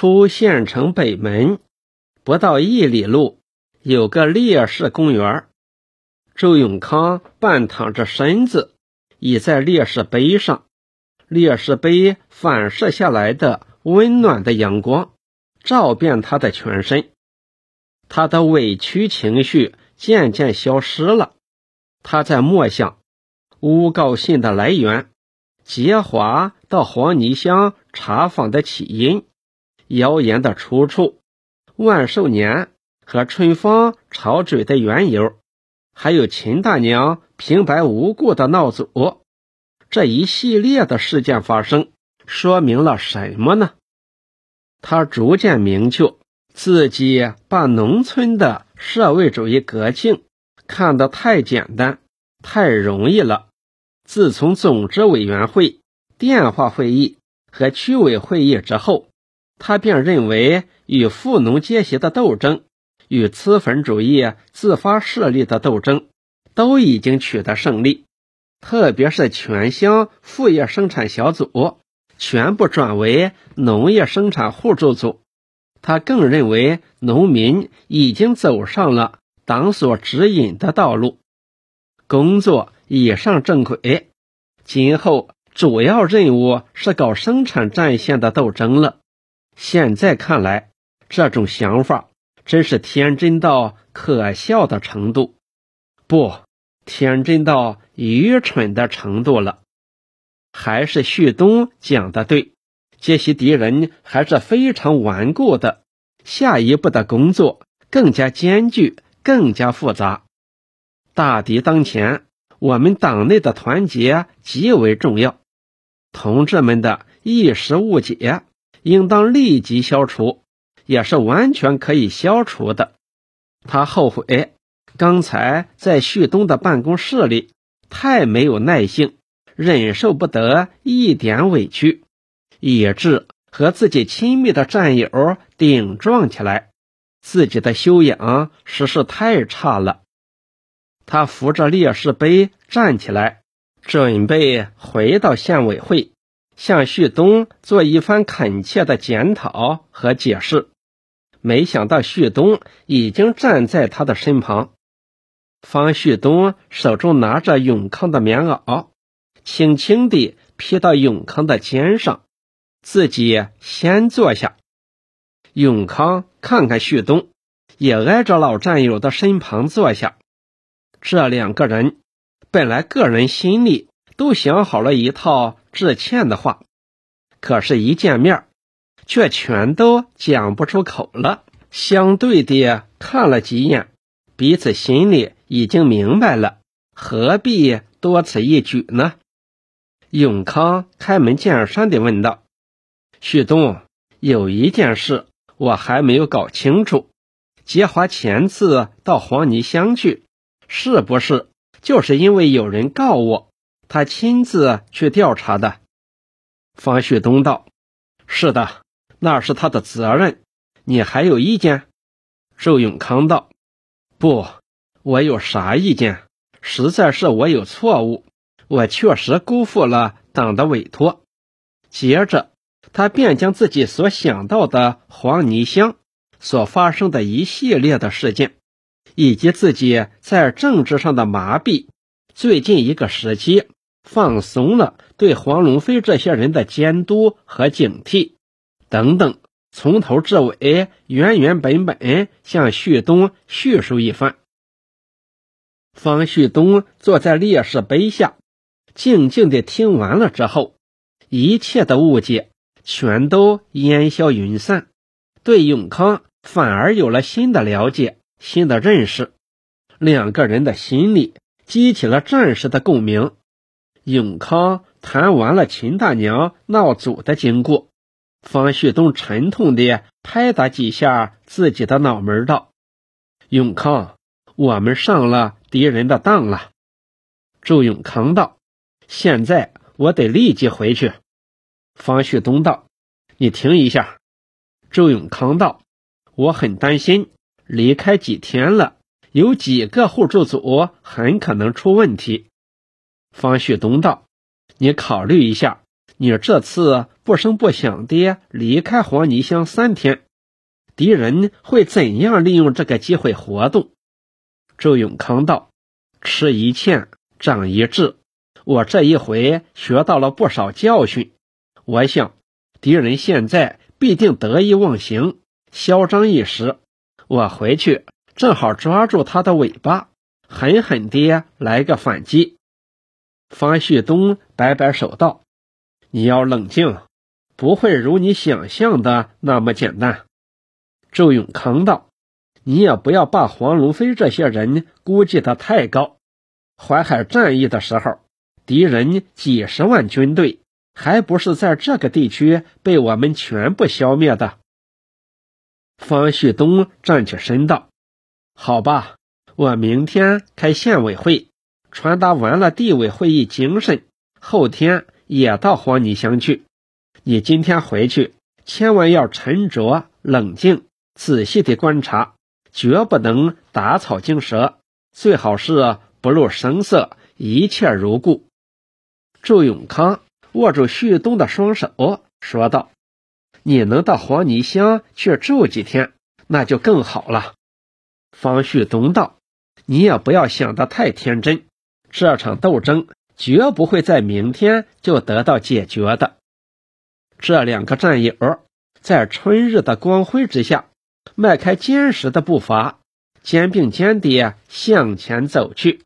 出县城北门，不到一里路，有个烈士公园。周永康半躺着身子，倚在烈士碑上，烈士碑反射下来的温暖的阳光，照遍他的全身。他的委屈情绪渐渐消失了。他在默想诬告信的来源，杰华到黄泥乡查访的起因，谣言的出处，万寿年和春芳吵嘴的缘由。还有秦大娘平白无故的闹祖，这一系列的事件发生，说明了什么呢？他逐渐明确，自己把农村的社会主义国庆看得太简单、太容易了。自从总支委员会电话会议和区委会议之后，他便认为与富农阶级的斗争。与资本主义自发势力的斗争都已经取得胜利，特别是全乡副业生产小组全部转为农业生产互助组。他更认为农民已经走上了党所指引的道路，工作已上正轨，今后主要任务是搞生产战线的斗争了。现在看来，这种想法。真是天真到可笑的程度，不，天真到愚蠢的程度了。还是旭东讲的对，这些敌人还是非常顽固的。下一步的工作更加艰巨，更加复杂。大敌当前，我们党内的团结极为重要。同志们的一时误解，应当立即消除。也是完全可以消除的。他后悔刚才在旭东的办公室里太没有耐性，忍受不得一点委屈，以致和自己亲密的战友顶撞起来。自己的修养实是太差了。他扶着烈士碑站起来，准备回到县委会，向旭东做一番恳切的检讨和解释。没想到旭东已经站在他的身旁。方旭东手中拿着永康的棉袄，轻轻地披到永康的肩上，自己先坐下。永康看看旭东，也挨着老战友的身旁坐下。这两个人本来个人心里都想好了一套致歉的话，可是，一见面。却全都讲不出口了。相对的看了几眼，彼此心里已经明白了，何必多此一举呢？永康开门见山的问道：“旭东，有一件事我还没有搞清楚。杰华前次到黄泥乡去，是不是就是因为有人告我，他亲自去调查的？”方旭东道：“是的。”那是他的责任，你还有意见？周永康道：“不，我有啥意见？实在是我有错误，我确实辜负了党的委托。”接着，他便将自己所想到的黄泥乡所发生的一系列的事件，以及自己在政治上的麻痹，最近一个时期放松了对黄龙飞这些人的监督和警惕。等等，从头至尾原原本本向旭东叙述一番。方旭东坐在烈士碑下，静静地听完了之后，一切的误解全都烟消云散，对永康反而有了新的了解、新的认识。两个人的心里激起了战士的共鸣。永康谈完了秦大娘闹祖的经过。方旭东沉痛地拍打几下自己的脑门，道：“永康，我们上了敌人的当了。”周永康道：“现在我得立即回去。”方旭东道：“你停一下。”周永康道：“我很担心，离开几天了，有几个互助组很可能出问题。”方旭东道：“你考虑一下。”你这次不声不响地离开黄泥乡三天，敌人会怎样利用这个机会活动？周永康道：“吃一堑，长一智。我这一回学到了不少教训。我想，敌人现在必定得意忘形，嚣张一时。我回去正好抓住他的尾巴，狠狠地来个反击。”方旭东摆摆手道：“你要冷静，不会如你想象的那么简单。”周永康道。你也不要把黄龙飞这些人估计的太高。淮海战役的时候，敌人几十万军队，还不是在这个地区被我们全部消灭的？方旭东站起身道：“好吧，我明天开县委会，传达完了地委会议精神，后天也到黄泥乡去。你今天回去，千万要沉着冷静，仔细的观察。”绝不能打草惊蛇，最好是不露声色，一切如故。周永康握住旭东的双手，说道：“你能到黄泥乡去住几天，那就更好了。”方旭东道：“你也不要想得太天真，这场斗争绝不会在明天就得到解决的。”这两个战友在春日的光辉之下。迈开坚实的步伐，肩并肩地向前走去。